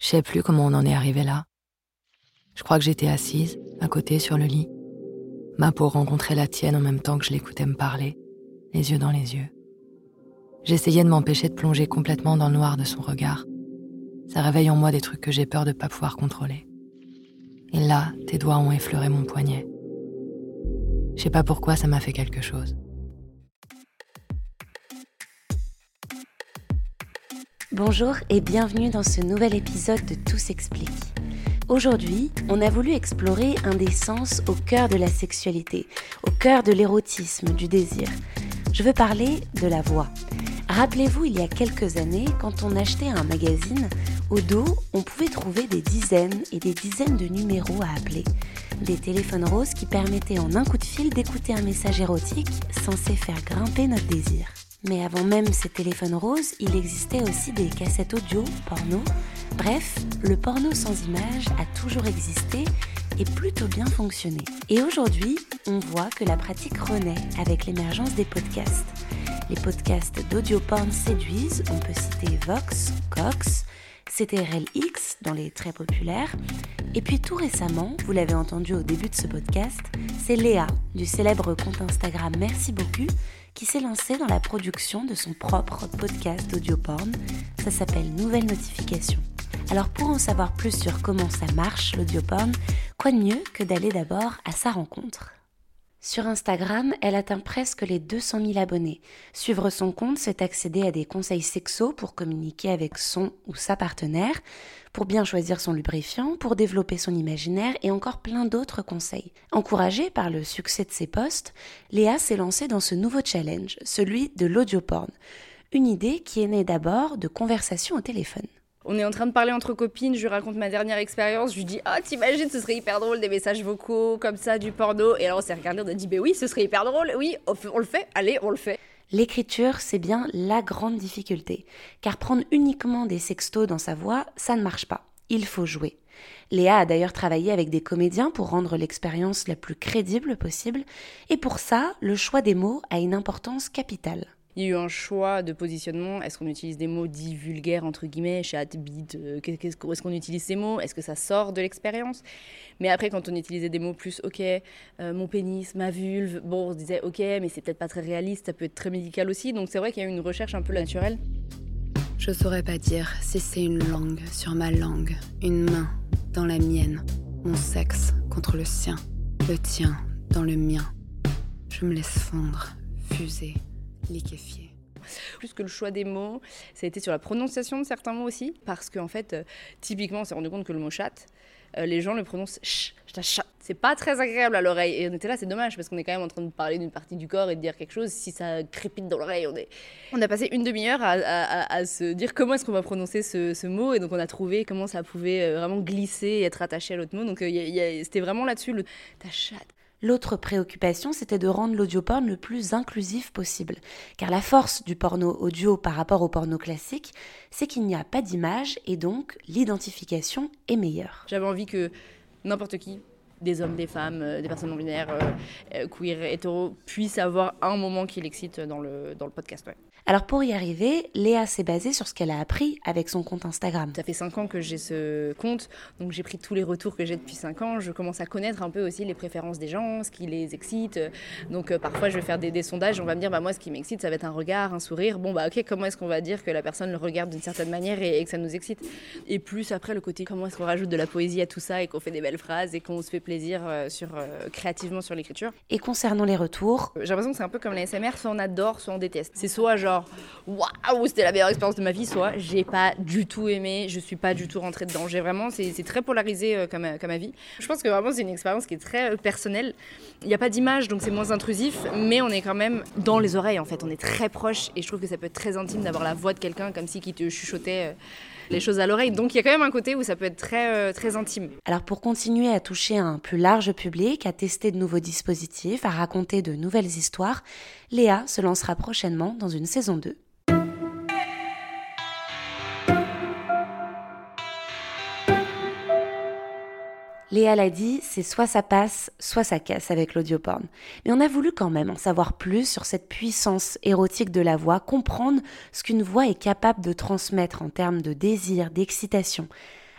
Je sais plus comment on en est arrivé là. Je crois que j'étais assise, à côté, sur le lit. Ma peau rencontrait la tienne en même temps que je l'écoutais me parler, les yeux dans les yeux. J'essayais de m'empêcher de plonger complètement dans le noir de son regard. Ça réveille en moi des trucs que j'ai peur de pas pouvoir contrôler. Et là, tes doigts ont effleuré mon poignet. Je sais pas pourquoi ça m'a fait quelque chose. Bonjour et bienvenue dans ce nouvel épisode de Tout s'explique. Aujourd'hui, on a voulu explorer un des sens au cœur de la sexualité, au cœur de l'érotisme, du désir. Je veux parler de la voix. Rappelez-vous, il y a quelques années, quand on achetait un magazine, au dos, on pouvait trouver des dizaines et des dizaines de numéros à appeler. Des téléphones roses qui permettaient en un coup de fil d'écouter un message érotique censé faire grimper notre désir. Mais avant même ces téléphones roses, il existait aussi des cassettes audio, porno. Bref, le porno sans image a toujours existé et plutôt bien fonctionné. Et aujourd'hui, on voit que la pratique renaît avec l'émergence des podcasts. Les podcasts d'audio porn séduisent, on peut citer Vox, Cox, CTRL-X dans les très populaires. Et puis tout récemment, vous l'avez entendu au début de ce podcast, c'est Léa du célèbre compte Instagram Merci beaucoup qui s'est lancée dans la production de son propre podcast d'audio porn. Ça s'appelle Nouvelle Notification. Alors pour en savoir plus sur comment ça marche l'audio porn, quoi de mieux que d'aller d'abord à sa rencontre? Sur Instagram, elle atteint presque les 200 000 abonnés. Suivre son compte, c'est accéder à des conseils sexo pour communiquer avec son ou sa partenaire, pour bien choisir son lubrifiant, pour développer son imaginaire et encore plein d'autres conseils. Encouragée par le succès de ses posts, Léa s'est lancée dans ce nouveau challenge, celui de l'audioporn. Une idée qui est née d'abord de conversations au téléphone. On est en train de parler entre copines, je lui raconte ma dernière expérience, je lui dis Ah, t'imagines, ce serait hyper drôle des messages vocaux comme ça, du porno. Et alors on s'est regardé, on a dit Ben oui, ce serait hyper drôle, oui, on le fait, allez, on le fait. L'écriture, c'est bien la grande difficulté, car prendre uniquement des sextos dans sa voix, ça ne marche pas. Il faut jouer. Léa a d'ailleurs travaillé avec des comédiens pour rendre l'expérience la plus crédible possible, et pour ça, le choix des mots a une importance capitale. Y a eu un choix de positionnement. Est-ce qu'on utilise des mots dits vulgaires, entre guillemets, chat, bite euh, Est-ce qu'on utilise ces mots? Est-ce que ça sort de l'expérience? Mais après, quand on utilisait des mots plus, ok, euh, mon pénis, ma vulve, bon, on se disait, ok, mais c'est peut-être pas très réaliste, ça peut être très médical aussi. Donc c'est vrai qu'il y a eu une recherche un peu naturelle. Je saurais pas dire si c'est une langue sur ma langue, une main dans la mienne, mon sexe contre le sien, le tien dans le mien. Je me laisse fondre, fuser Plus que le choix des mots, ça a été sur la prononciation de certains mots aussi, parce qu'en fait, euh, typiquement, on s'est rendu compte que le mot chat, euh, les gens le prononcent ch, chat. C'est pas très agréable à l'oreille. Et on était là, c'est dommage, parce qu'on est quand même en train de parler d'une partie du corps et de dire quelque chose. Si ça crépite dans l'oreille, on est. On a passé une demi-heure à, se dire comment est-ce qu'on va prononcer ce, mot, et donc on a trouvé comment ça pouvait euh, vraiment glisser et être attaché à l'autre mot. Donc c'était vraiment là-dessus le ta chatte. L'autre préoccupation, c'était de rendre l'audioporn le plus inclusif possible. Car la force du porno audio par rapport au porno classique, c'est qu'il n'y a pas d'image et donc l'identification est meilleure. J'avais envie que n'importe qui, des hommes, des femmes, euh, des personnes non binaires, euh, euh, queer, hétéro, puissent avoir un moment qui l'excite dans le, dans le podcast. Alors pour y arriver, Léa s'est basée sur ce qu'elle a appris avec son compte Instagram. Ça fait 5 ans que j'ai ce compte, donc j'ai pris tous les retours que j'ai depuis 5 ans. Je commence à connaître un peu aussi les préférences des gens, ce qui les excite. Donc euh, parfois je vais faire des, sondages, on va me dire bah moi ce qui m'excite ça va être un regard, un sourire. Bon bah ok comment est-ce qu'on va dire que la personne le regarde d'une certaine manière et, que ça nous excite? Et plus après le côté comment est-ce qu'on rajoute de la poésie à tout ça et qu'on fait des belles phrases et qu'on se fait plaisir euh, sur, euh, créativement sur l'écriture? Et concernant les retours, j'ai l'impression que c'est un peu comme la SMR, soit on adore, soit on déteste. C'est soit genre genre waouh, c'était la meilleure expérience de ma vie, soit j'ai pas du tout aimé, je suis pas du tout rentrée dedans. J'ai vraiment, c'est très polarisé euh, comme, comme avis. Je pense que vraiment c'est une expérience qui est très euh, personnelle. Il n'y a pas d'image, donc c'est moins intrusif, mais on est quand même dans les oreilles en fait. On est très proche et je trouve que ça peut être très intime d'avoir la voix de quelqu'un comme si qui te chuchotait. Euh, les choses à l'oreille. Donc il y a quand même un côté où ça peut être très, très intime. Alors pour continuer à toucher un plus large public, à tester de nouveaux dispositifs, à raconter de nouvelles histoires, Léa se lancera prochainement dans une saison 2. Léa l'a dit, c'est soit ça passe, soit ça casse avec l'audioporn. Mais on a voulu quand même en savoir plus sur cette puissance érotique de la voix, comprendre ce qu'une voix est capable de transmettre en termes de désir, d'excitation.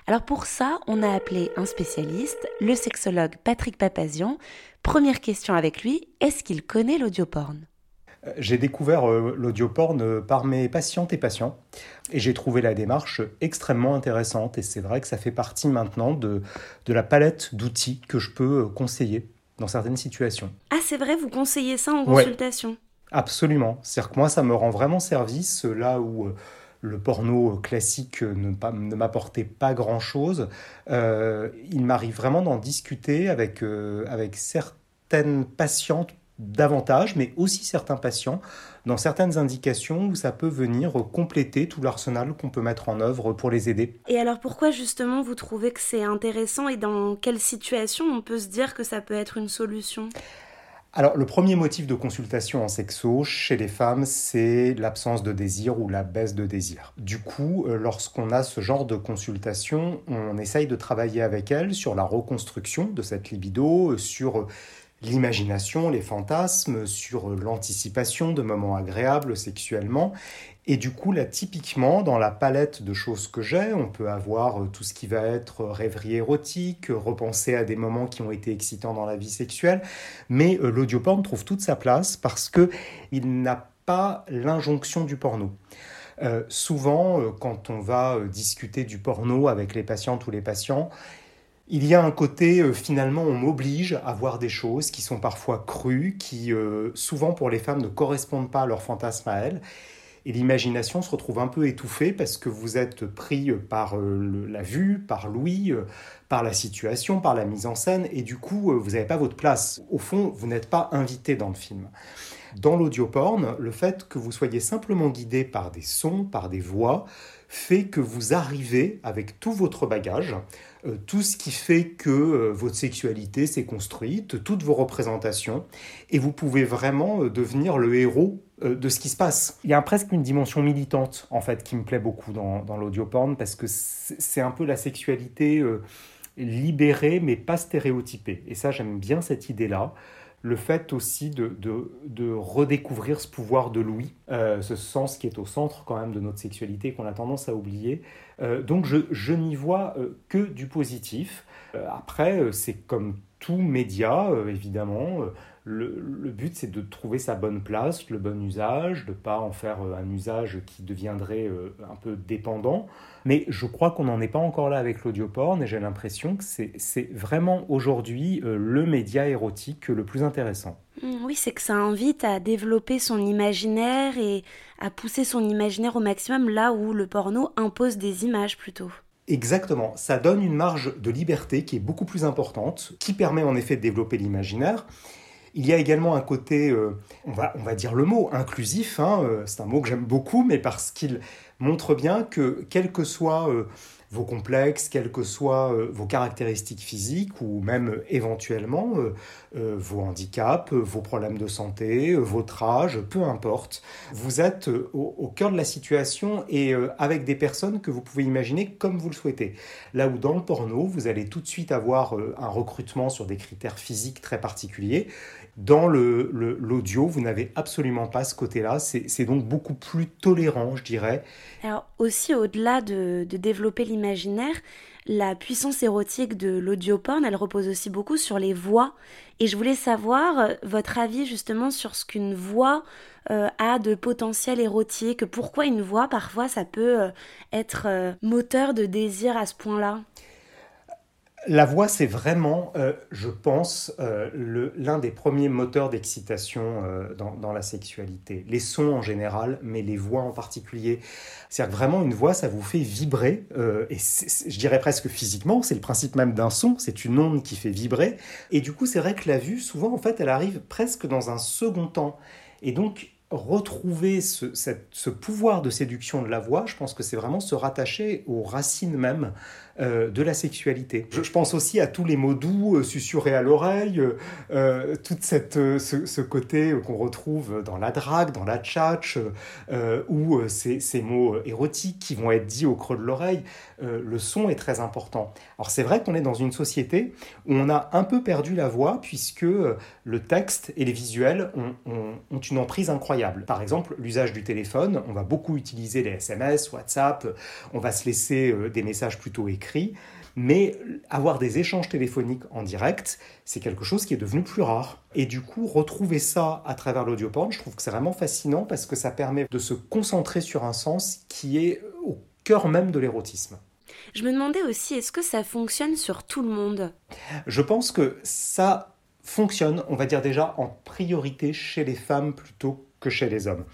Alors pour ça, on a appelé un spécialiste, le sexologue Patrick Papazian. Première question avec lui, est-ce qu'il connaît l'audioporn? J'ai découvert euh, l'audioporn euh, par mes patientes et patients et j'ai trouvé la démarche extrêmement intéressante et c'est vrai que ça fait partie maintenant de, de la palette d'outils que je peux euh, conseiller dans certaines situations. Ah c'est vrai, vous conseillez ça en consultation? Absolument. C'est-à-dire que moi ça me rend vraiment service là où le porno classique ne, ne m'apportait pas grand-chose. il m'arrive vraiment d'en discuter avec, avec certaines patientes davantage, mais aussi certains patients, dans certaines indications où ça peut venir compléter tout l'arsenal qu'on peut mettre en œuvre pour les aider. Et alors pourquoi justement vous trouvez que c'est intéressant et dans quelle situation on peut se dire que ça peut être une solution? Alors, le premier motif de consultation en sexo chez les femmes, c'est l'absence de désir ou la baisse de désir. Du coup, euh, lorsqu'on a ce genre de consultation, on essaye de travailler avec elles sur la reconstruction de cette libido, sur l'imagination, les fantasmes, sur l'anticipation de moments agréables sexuellement. Et du coup, là, typiquement, dans la palette de choses que j'ai, on peut avoir euh, tout ce qui va être rêverie érotique, repenser à des moments qui ont été excitants dans la vie sexuelle, mais euh, l'audioporn trouve toute sa place parce que il n'a pas l'injonction du porno. Euh, souvent, quand on va discuter du porno avec les patientes ou les patients, il y a un côté, euh, finalement, on m'oblige à voir des choses qui sont parfois crues, qui euh, souvent pour les femmes ne correspondent pas à leur fantasme à elles. Et l'imagination se retrouve un peu étouffée parce que vous êtes pris par euh, la vue, par l'ouïe, par la situation, par la mise en scène, et du coup, vous n'avez pas votre place. Au fond, vous n'êtes pas invité dans le film. Dans l'audioporn, le fait que vous soyez simplement guidé par des sons, par des voix, fait que vous arrivez avec tout votre bagage euh, tout ce qui fait que euh, votre sexualité s'est construite, toutes vos représentations, et vous pouvez vraiment euh, devenir le héros de ce qui se passe. Il y a presque une dimension militante, en fait, qui me plaît beaucoup dans, dans l'audioporn, parce que c'est un peu la sexualité libérée, mais pas stéréotypée. Et ça, j'aime bien cette idée-là le fait aussi de, de, redécouvrir ce pouvoir de l'ouïe, euh, ce sens qui est au centre quand même de notre sexualité qu'on a tendance à oublier. Euh, donc je, je n'y vois euh, que du positif. après, c'est comme tout média, évidemment. Le, le, but, c'est de trouver sa bonne place, le bon usage, de ne pas en faire un usage qui deviendrait un peu dépendant. Mais je crois qu'on n'en est pas encore là avec l'audioporn et j'ai l'impression que c'est vraiment aujourd'hui euh, le média érotique le plus intéressant. Mmh, oui, c'est que ça invite à développer son imaginaire et à pousser son imaginaire au maximum là où le porno impose des images plutôt. Exactement, ça donne une marge de liberté qui est beaucoup plus importante, qui permet en effet de développer l'imaginaire. Il y a également un côté, euh, on, va, on va dire le mot, inclusif, hein, euh, c'est un mot que j'aime beaucoup, mais parce qu'il montre bien que quel que soit euh, vos complexes, quelles que soient euh, vos caractéristiques physiques ou même euh, éventuellement vos handicaps, vos problèmes de santé, votre âge, peu importe, vous êtes au, cœur de la situation et avec des personnes que vous pouvez imaginer comme vous le souhaitez. Là où dans le porno, vous allez tout de suite avoir un recrutement sur des critères physiques très particuliers dans l'audio, vous n'avez absolument pas ce côté-là. C'est donc beaucoup plus tolérant, je dirais. Alors aussi, au-delà de, développer l'imaginaire, la puissance érotique de l'audioporn, elle repose aussi beaucoup sur les voix. Et je voulais savoir euh, votre avis justement sur ce qu'une voix euh, a de potentiel érotique. Pourquoi une voix, parfois, ça peut euh, être moteur de désir à ce point-là? La voix, c'est vraiment, euh, je pense, euh, l'un des premiers moteurs d'excitation euh, dans, la sexualité. Les sons en général, mais les voix en particulier. C'est-à-dire que vraiment, une voix, ça vous fait vibrer, et je dirais presque physiquement, c'est le principe même d'un son, c'est une onde qui fait vibrer. Et du coup, c'est vrai que la vue, souvent, en fait, elle arrive presque dans un second temps. Et donc, retrouver ce, pouvoir de séduction de la voix, je pense que c'est vraiment se rattacher aux racines même euh, de la sexualité. Je, pense aussi à tous les mots doux euh, à l'oreille, euh, tout cette, ce, côté qu'on retrouve dans la drague, dans la tchatch, ou ces, mots érotiques qui vont être dits au creux de l'oreille. le son est très important. Alors c'est vrai qu'on est dans une société où on a un peu perdu la voix puisque le texte et les visuels ont une emprise incroyable. Par exemple, l'usage du téléphone, on va beaucoup utiliser les SMS, WhatsApp, on va se laisser des messages plutôt écrits mais avoir des échanges téléphoniques en direct, c'est quelque chose qui est devenu plus rare. Et du coup, retrouver ça à travers l'audioporn, je trouve que c'est vraiment fascinant parce que ça permet de se concentrer sur un sens qui est au cœur même de l'érotisme. Je me demandais aussi, est-ce que ça fonctionne sur tout le monde? Je pense que ça fonctionne, on va dire déjà en priorité chez les femmes plutôt que chez les hommes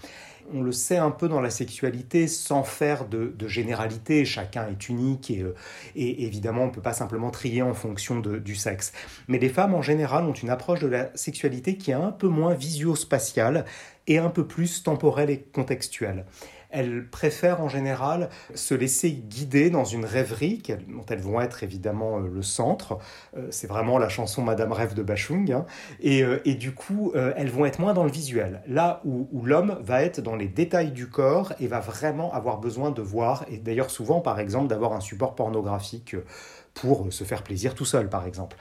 on le sait un peu dans la sexualité sans faire de, généralité. Chacun est unique et, euh, évidemment on ne peut pas simplement trier en fonction du sexe. Mais les femmes en général ont une approche de la sexualité qui est un peu moins visio-spatiale et un peu plus temporelle et contextuelle elles préfèrent en général se laisser guider dans une rêverie dont elles vont être évidemment euh, le centre. Euh, c'est vraiment la chanson Madame Rêve de Bachung. Hein. Euh, et, du coup, elles vont être moins dans le visuel. Là où, où l'homme va être dans les détails du corps et va vraiment avoir besoin de voir, et d'ailleurs souvent par exemple d'avoir un support pornographique pour se faire plaisir tout seul par exemple.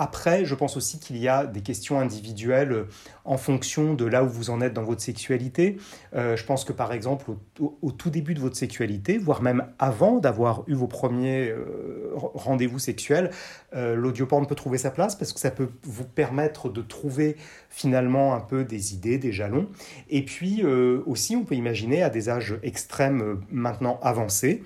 Après, je pense aussi qu'il y a des questions individuelles euh, en fonction de là où vous en êtes dans votre sexualité. Euh, je pense que par exemple, au, tout début de votre sexualité, voire même avant d'avoir eu vos premiers euh, rendez-vous sexuels, l'audioporn peut trouver sa place parce que ça peut vous permettre de trouver finalement un peu des idées, des jalons. Et puis aussi, on peut imaginer à des âges extrêmes maintenant avancés,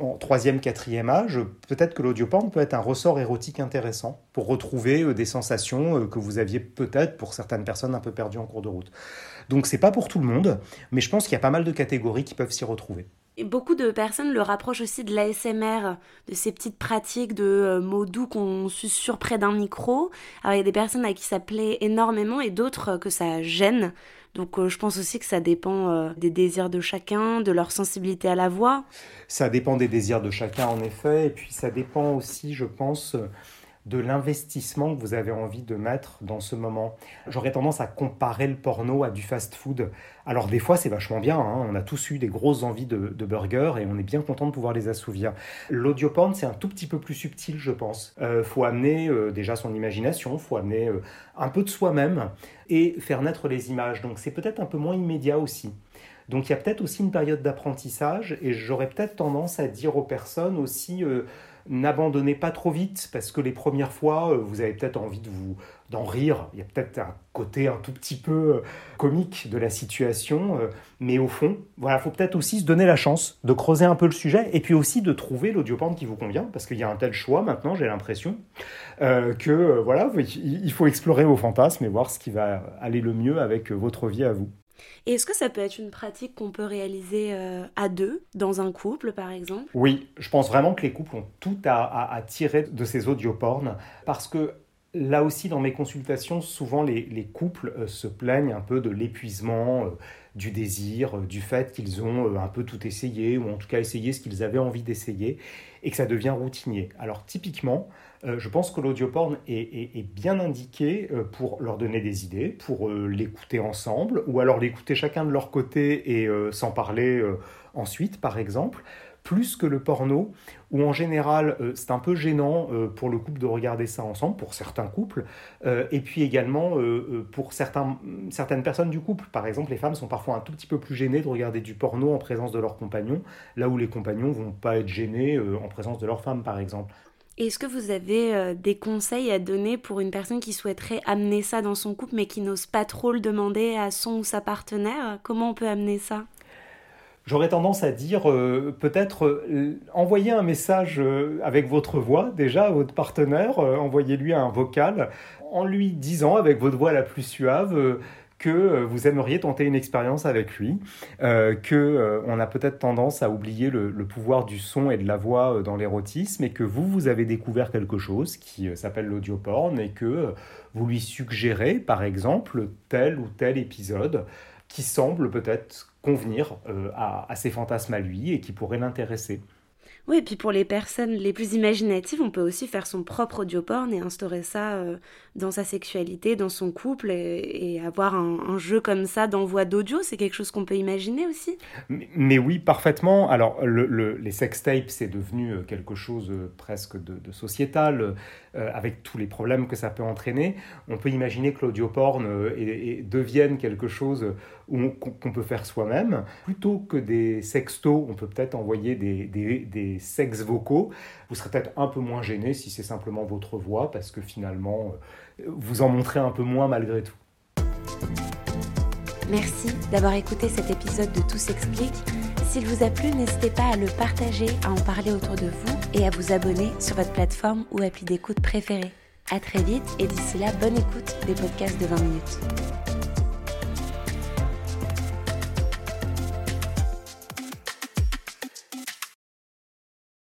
en troisième, quatrième âge, peut-être que peut être un ressort érotique intéressant pour retrouver euh, des sensations euh, que vous aviez peut-être pour certaines personnes un peu perdues en cours de route. Donc c'est pas pour tout le monde, mais je pense qu'il y a pas mal de catégories qui peuvent s'y retrouver. Et beaucoup de personnes le rapprochent aussi de l'ASMR, de ces petites pratiques de euh, mots doux qu'on susurre près d'un micro. Alors il y a des personnes à qui ça plaît énormément et d'autres que ça gêne. Donc je pense aussi que ça dépend des désirs de chacun, de leur sensibilité à la voix. Ça dépend des désirs de chacun en effet, et puis ça dépend aussi, je pense, de l'investissement que vous avez envie de mettre dans ce moment. J'aurais tendance à comparer le porno à du fast-food. Alors des fois c'est vachement bien, hein. on a tous eu des grosses envies de, burgers et on est bien content de pouvoir les assouvir. L'audioporn c'est un tout petit peu plus subtil je pense. Euh, faut amener euh, déjà son imagination, faut amener euh, un peu de soi-même et faire naître les images. Donc c'est peut-être un peu moins immédiat aussi. Donc il y a peut-être aussi une période d'apprentissage et j'aurais peut-être tendance à dire aux personnes aussi euh, n'abandonnez pas trop vite parce que les premières fois, euh, vous avez peut-être envie de vous d'en rire. Il y a peut-être un côté un tout petit peu euh, comique de la situation, mais au fond, voilà, faut peut-être aussi se donner la chance de creuser un peu le sujet et puis aussi de trouver l'audioporn qui vous convient parce qu'il y a un tel choix maintenant, j'ai l'impression que voilà, il faut explorer vos fantasmes et voir ce qui va aller le mieux avec votre vie à vous. Et est-ce que ça peut être une pratique qu'on peut réaliser euh, à deux, dans un couple par exemple? Oui, je pense vraiment que les couples ont tout à, tirer de ces audiopornes parce que là aussi, dans mes consultations, souvent les, couples euh, se plaignent un peu de l'épuisement, euh, du désir, du fait qu'ils ont un peu tout essayé, ou en tout cas essayé ce qu'ils avaient envie d'essayer, et que ça devient routinier. Alors typiquement, je pense que l'audioporn est, est, bien indiqué euh, pour leur donner des idées, pour euh, l'écouter ensemble, ou alors l'écouter chacun de leur côté et s'en parler ensuite, par exemple, plus que le porno, où en général c'est un peu gênant pour le couple de regarder ça ensemble, pour certains couples, et puis également pour certaines personnes du couple. Par exemple, les femmes sont parfois un tout petit peu plus gênées de regarder du porno en présence de leurs compagnons, là où les compagnons vont pas être gênés en présence de leur femme, par exemple. Est-ce que vous avez euh, des conseils à donner pour une personne qui souhaiterait amener ça dans son couple mais qui n'ose pas trop le demander à son ou sa partenaire? Comment on peut amener ça? J'aurais tendance à dire euh, peut-être euh, envoyer un message euh, avec votre voix déjà à votre partenaire, envoyez-lui un vocal en lui disant avec votre voix la plus suave que vous aimeriez tenter une expérience avec lui, que on a peut-être tendance à oublier le, pouvoir du son et de la voix dans l'érotisme et que vous vous avez découvert quelque chose qui s'appelle l'audioporn et que vous lui suggérez par exemple tel ou tel épisode qui semble peut-être convenir euh, à, à ses fantasmes à lui et qui pourrait l'intéresser. Oui, et puis pour les personnes les plus imaginatives, on peut aussi faire son propre audioporn et instaurer ça euh, dans sa sexualité, dans son couple, et, avoir un, jeu comme ça d'envoi d'audio, c'est quelque chose qu'on peut imaginer aussi mais, oui, parfaitement. Alors, le, les sextapes, c'est devenu euh, quelque chose euh, presque de, sociétal, avec tous les problèmes que ça peut entraîner. On peut imaginer que l'audioporn devienne quelque chose qu'on peut faire soi-même. Plutôt que des sextos, on peut peut-être envoyer des, des, des sexes vocaux, vous serez peut-être un peu moins gêné si c'est simplement votre voix, parce que finalement, euh, vous en montrez un peu moins malgré tout. Merci d'avoir écouté cet épisode de Tout s'explique. S'il vous a plu, n'hésitez pas à le partager, à en parler autour de vous et à vous abonner sur votre plateforme ou appli d'écoute préférée. A très vite et d'ici là, bonne écoute des podcasts de 20 minutes.